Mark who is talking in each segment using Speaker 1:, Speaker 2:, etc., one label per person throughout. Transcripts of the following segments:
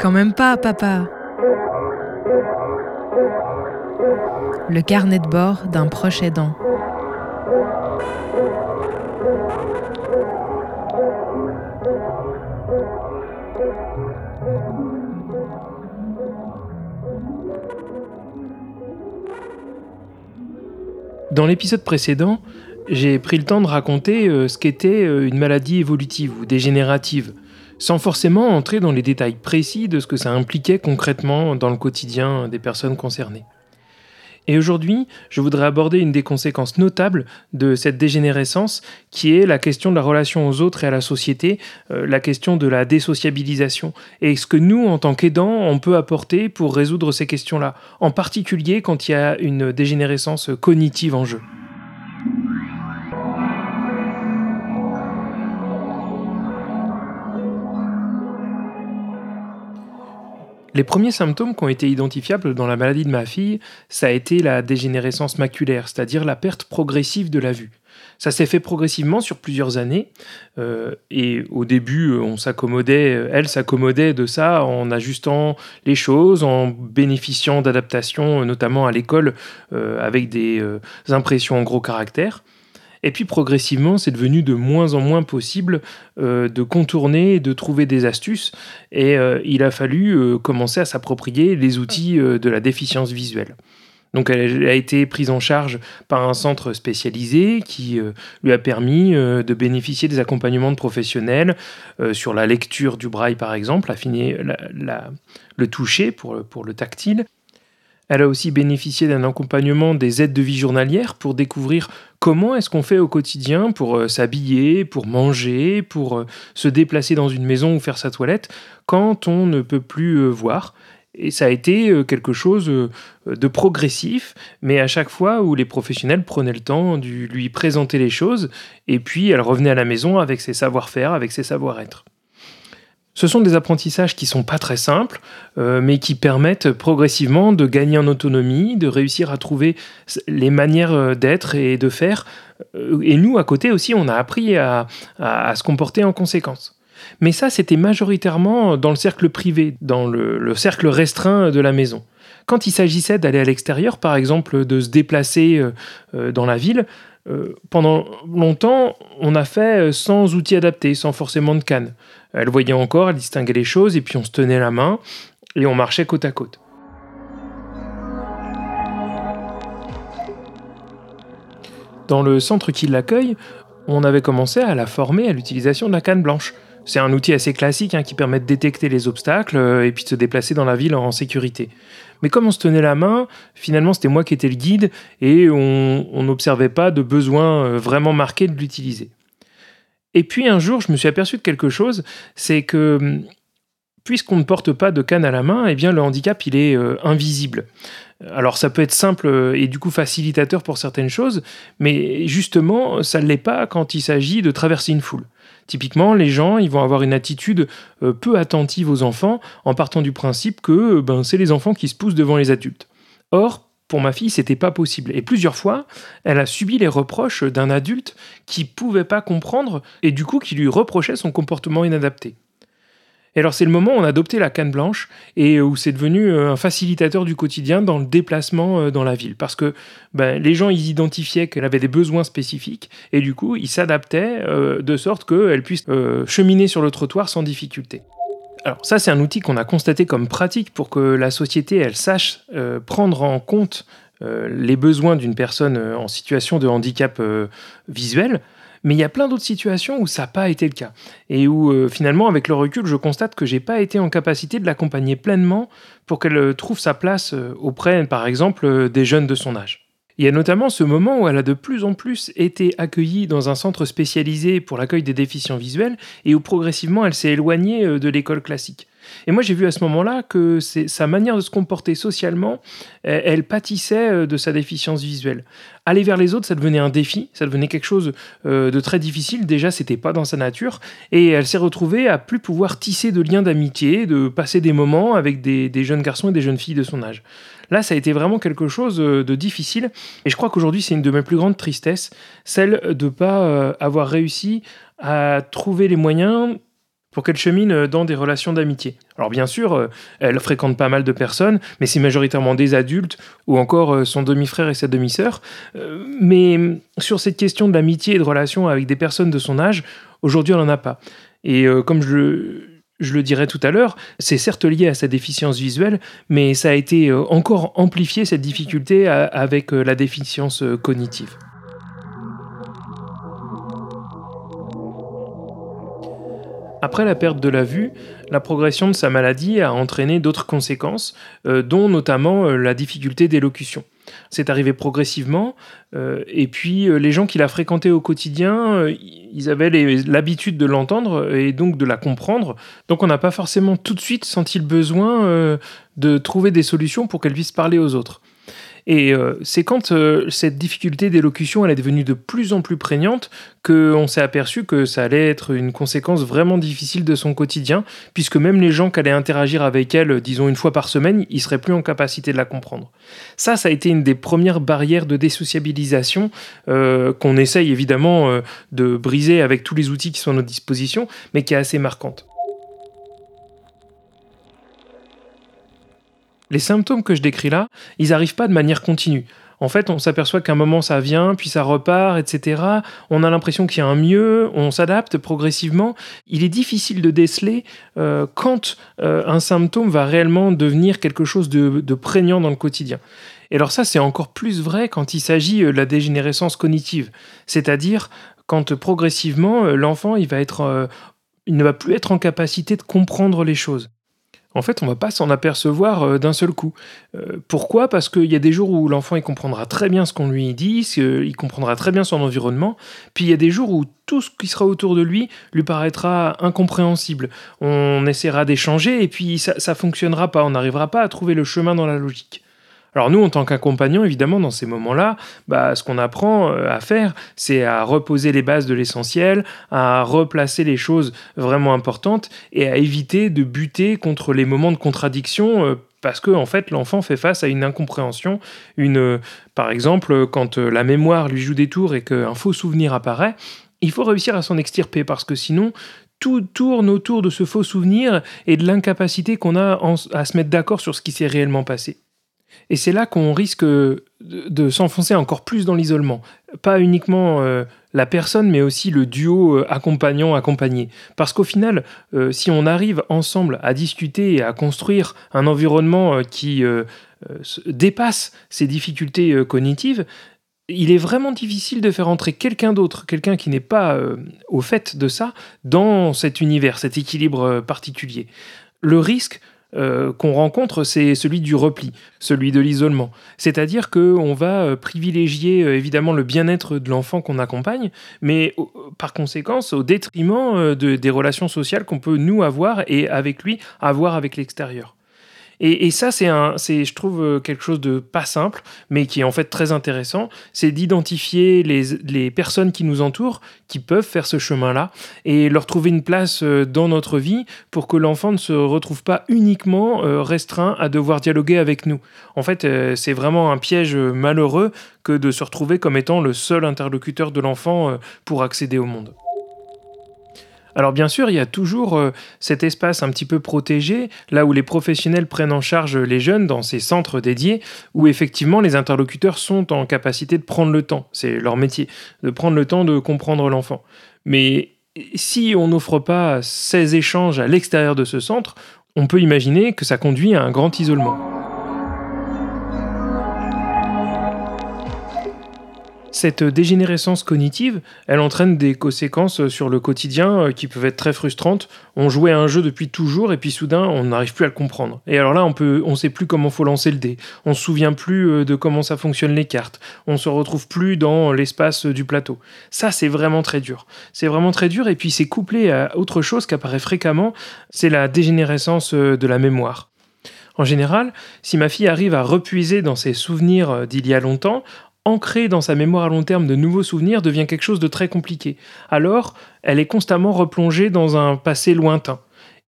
Speaker 1: Quand même pas, papa. Le carnet de bord d'un proche aidant.
Speaker 2: Dans l'épisode précédent, j'ai pris le temps de raconter euh, ce qu'était euh, une maladie évolutive ou dégénérative, sans forcément entrer dans les détails précis de ce que ça impliquait concrètement dans le quotidien des personnes concernées. Et aujourd'hui, je voudrais aborder une des conséquences notables de cette dégénérescence, qui est la question de la relation aux autres et à la société, euh, la question de la désociabilisation, et ce que nous, en tant qu'aidants, on peut apporter pour résoudre ces questions-là, en particulier quand il y a une dégénérescence cognitive en jeu. Les premiers symptômes qui ont été identifiables dans la maladie de ma fille, ça a été la dégénérescence maculaire, c'est-à-dire la perte progressive de la vue. Ça s'est fait progressivement sur plusieurs années, euh, et au début, on s'accommodait, elle s'accommodait de ça en ajustant les choses, en bénéficiant d'adaptations, notamment à l'école, euh, avec des euh, impressions en gros caractères. Et puis progressivement, c'est devenu de moins en moins possible euh, de contourner, de trouver des astuces. Et euh, il a fallu euh, commencer à s'approprier les outils de la déficience visuelle. Donc elle a été prise en charge par un centre spécialisé qui lui a permis de bénéficier des accompagnements de professionnels sur la lecture du braille par exemple, affiner le toucher pour le tactile. Elle a aussi bénéficié d'un accompagnement des aides de vie journalières pour découvrir comment est-ce qu'on fait au quotidien pour euh, s'habiller, pour manger, pour euh, se déplacer dans une maison ou faire sa toilette quand on ne peut plus euh, voir. Et ça a été quelque chose de progressif, mais à chaque fois où les professionnels prenaient le temps de lui présenter les choses, et puis elle revenait à la maison avec ses savoir-faire, avec ses savoir-être. Ce sont des apprentissages qui sont pas très simples, euh, mais qui permettent progressivement de gagner en autonomie, de réussir à trouver les manières euh, d'être et de faire. Euh, et nous, à côté aussi, on a appris à, se comporter en conséquence. Mais ça, c'était majoritairement dans le cercle privé, dans le, cercle restreint de la maison. Quand il s'agissait d'aller à l'extérieur, par exemple, de se déplacer dans la ville, pendant longtemps, on a fait sans outils adaptés, sans forcément de canne. Elle voyait encore, elle distinguait les choses, et puis on se tenait la main, et on marchait côte à côte. Dans le centre qui l'accueille, on avait commencé à la former à l'utilisation de la canne blanche. C'est un outil assez classique hein, qui permet de détecter les obstacles euh, et puis de se déplacer dans la ville en sécurité. Mais comme on se tenait la main, finalement c'était moi qui étais le guide et on n'observait pas de besoin euh, vraiment marqué de l'utiliser. Et puis un jour, je me suis aperçu de quelque chose, c'est que hum, puisqu'on ne porte pas de canne à la main, eh bien le handicap il est euh, invisible. Alors ça peut être simple euh, et du coup facilitateur pour certaines choses, mais justement ça ne l'est pas quand il s'agit de traverser une foule. Typiquement, les gens, ils vont avoir une attitude euh, peu attentive aux enfants en partant du principe que ben, c'est les enfants qui se poussent devant les adultes. Or, pour ma fille, c'était pas possible. Et plusieurs fois, elle a subi les reproches d'un adulte qui pouvait pas comprendre et du coup qui lui reprochait son comportement inadapté. Et alors c'est le moment où on a adopté la canne blanche et où c'est devenu euh, un facilitateur du quotidien dans le déplacement euh, dans la ville. Parce que ben, les gens, ils identifiaient qu'elle avait des besoins spécifiques et du coup, ils s'adaptaient euh, de sorte qu'elle puisse cheminer sur le trottoir sans difficulté. Alors ça, c'est un outil qu'on a constaté comme pratique pour que la société, elle sache prendre en compte les besoins d'une personne en situation de handicap visuel. Mais il y a plein d'autres situations où ça n'a pas été le cas. Et où finalement, avec le recul, je constate que j'ai pas été en capacité de l'accompagner pleinement pour qu'elle trouve sa place auprès, par exemple, des jeunes de son âge. Il y a notamment ce moment où elle a de plus en plus été accueillie dans un centre spécialisé pour l'accueil des déficients visuels et où progressivement elle s'est éloignée euh, de l'école classique. Et moi, j'ai vu à ce moment-là que sa manière de se comporter socialement, elle, pâtissait euh, de sa déficience visuelle. Aller vers les autres, ça devenait un défi, ça devenait quelque chose euh, de très difficile. Déjà, c'était pas dans sa nature. Et elle s'est retrouvée à plus pouvoir tisser de liens d'amitié, de passer des moments avec des, des jeunes garçons et des jeunes filles de son âge. Là, ça a été vraiment quelque chose euh, de difficile. Et je crois qu'aujourd'hui, c'est une de mes plus grandes tristesses, celle de ne pas avoir réussi à trouver les moyens pour qu'elle chemine euh, dans des relations d'amitié. Alors bien sûr, euh, elle fréquente pas mal de personnes, mais c'est majoritairement des adultes ou encore euh, son demi-frère et sa demi-sœur. Mais sur cette question de l'amitié et de relations avec des personnes de son âge, aujourd'hui elle n'en a pas. Et comme je je le dirai tout à l'heure, c'est certes lié à sa déficience visuelle, mais ça a été encore amplifié cette difficulté avec la déficience cognitive. Après la perte de la vue, la progression de sa maladie a entraîné d'autres conséquences, euh, dont notamment euh, la difficulté d'élocution. C'est arrivé progressivement, euh, et puis les gens qui la fréquentaient au quotidien, ils avaient l'habitude de l'entendre et donc de la comprendre. Donc on n'a pas forcément tout de suite senti le besoin de trouver des solutions pour qu'elle puisse parler aux autres. Et euh, c'est quand euh, cette difficulté d'élocution est devenue de plus en plus prégnante qu'on s'est aperçu que ça allait être une conséquence vraiment difficile de son quotidien, puisque même les gens qui allaient interagir avec elle, disons une fois par semaine, ils seraient plus en capacité de la comprendre. Ça, ça a été une des premières barrières de désociabilisation euh, qu'on essaye évidemment de briser avec tous les outils qui sont à notre disposition, mais qui est assez marquante. Les symptômes que je décris là, ils n'arrivent pas de manière continue. En fait, on s'aperçoit qu'à un moment ça vient, puis ça repart, etc. On a l'impression qu'il y a un mieux, on s'adapte progressivement. Il est difficile de déceler euh, quand euh, un symptôme va réellement devenir quelque chose de, prégnant dans le quotidien. Et alors ça, c'est encore plus vrai quand il s'agit euh, de la dégénérescence cognitive, c'est-à-dire quand progressivement l'enfant il ne va plus être en capacité de comprendre les choses en fait, on va pas s'en apercevoir euh, d'un seul coup. Euh, pourquoi? Parce qu'il y a des jours où l'enfant comprendra très bien ce qu'on lui dit, il comprendra très bien son environnement, puis il y a des jours où tout ce qui sera autour de lui lui paraîtra incompréhensible. On essaiera d'échanger et puis ça, ça fonctionnera pas, on n'arrivera pas à trouver le chemin dans la logique. Alors nous, en tant qu'accompagnants, évidemment, dans ces moments-là, bah, ce qu'on apprend euh, à faire, c'est à reposer les bases de l'essentiel, à replacer les choses vraiment importantes et à éviter de buter contre les moments de contradiction. Euh, parce que en fait l'enfant fait face à une incompréhension, une euh, par exemple quand la mémoire lui joue des tours et qu'un faux souvenir apparaît, il faut réussir à s'en extirper parce que sinon tout tourne autour de ce faux souvenir et de l'incapacité qu'on a à se mettre d'accord sur ce qui s'est réellement passé. Et c'est là qu'on risque de, s'enfoncer encore plus dans l'isolement. Pas uniquement euh, la personne, mais aussi le duo euh, accompagnant-accompagné. Parce qu'au final, euh, si on arrive ensemble à discuter et à construire un environnement qui dépasse ces difficultés cognitives, il est vraiment difficile de faire entrer quelqu'un d'autre, quelqu'un qui n'est pas au fait de ça, dans cet univers, cet équilibre particulier. Le risque, euh, qu'on rencontre, c'est celui du repli, celui de l'isolement. C'est-à-dire qu'on va euh, privilégier euh, évidemment le bien-être de l'enfant qu'on accompagne, mais par conséquence au détriment des relations sociales qu'on peut nous avoir et avec lui avoir avec l'extérieur. Et, ça, c'est, je trouve, euh, quelque chose de pas simple, mais qui est en fait très intéressant. C'est d'identifier les, les personnes qui nous entourent, qui peuvent faire ce chemin-là, et leur trouver une place euh, dans notre vie pour que l'enfant ne se retrouve pas uniquement euh, restreint à devoir dialoguer avec nous. En fait, c'est vraiment un piège malheureux que de se retrouver comme étant le seul interlocuteur de l'enfant pour accéder au monde. Alors bien sûr, il y a toujours euh, cet espace un petit peu protégé, là où les professionnels prennent en charge les jeunes dans ces centres dédiés, où effectivement les interlocuteurs sont en capacité de prendre le temps, c'est leur métier, de prendre le temps de comprendre l'enfant. Mais si on n'offre pas ces échanges à l'extérieur de ce centre, on peut imaginer que ça conduit à un grand isolement. Cette dégénérescence cognitive, elle entraîne des conséquences sur le quotidien euh, qui peuvent être très frustrantes. On jouait à un jeu depuis toujours et puis soudain on n'arrive plus à le comprendre. Et alors là on peut, on sait plus comment faut lancer le dé, on se souvient plus euh, de comment ça fonctionne les cartes, on se retrouve plus dans l'espace du plateau. Ça c'est vraiment très dur. C'est vraiment très dur et puis c'est couplé à autre chose qui apparaît fréquemment, c'est la dégénérescence euh, de la mémoire. En général, si ma fille arrive à repuiser dans ses souvenirs d'il y a longtemps, ancrer dans sa mémoire à long terme de nouveaux souvenirs devient quelque chose de très compliqué. Alors, elle est constamment replongée dans un passé lointain.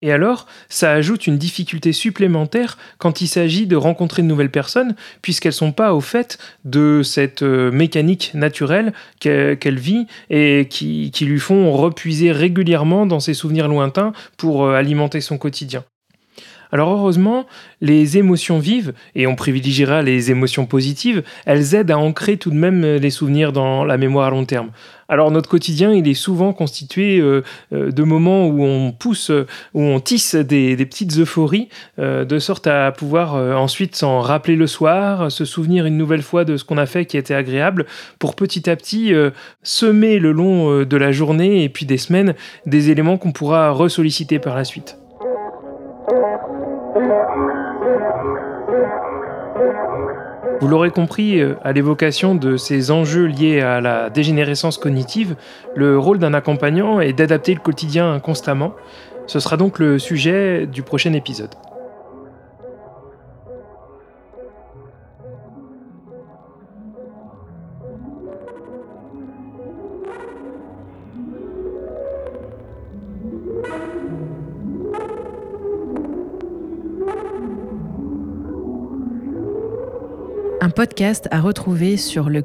Speaker 2: Et alors, ça ajoute une difficulté supplémentaire quand il s'agit de rencontrer de nouvelles personnes, puisqu'elles ne sont pas au fait de cette euh, mécanique naturelle qu'elle vit et qui, lui font repuiser régulièrement dans ses souvenirs lointains pour euh, alimenter son quotidien. Alors heureusement, les émotions vives, et on privilégiera les émotions positives, elles aident à ancrer tout de même les souvenirs dans la mémoire à long terme. Alors notre quotidien, il est souvent constitué euh, euh, de moments où on pousse, où on tisse des, petites euphories, euh, de sorte à pouvoir ensuite s'en rappeler le soir, se souvenir une nouvelle fois de ce qu'on a fait qui était agréable, pour petit à petit semer le long de la journée et puis des semaines des éléments qu'on pourra ressolliciter par la suite. Vous l'aurez compris, euh, à l'évocation de ces enjeux liés à la dégénérescence cognitive, le rôle d'un accompagnant est d'adapter le quotidien constamment. Ce sera donc le sujet du prochain épisode.
Speaker 1: Un podcast à retrouver sur le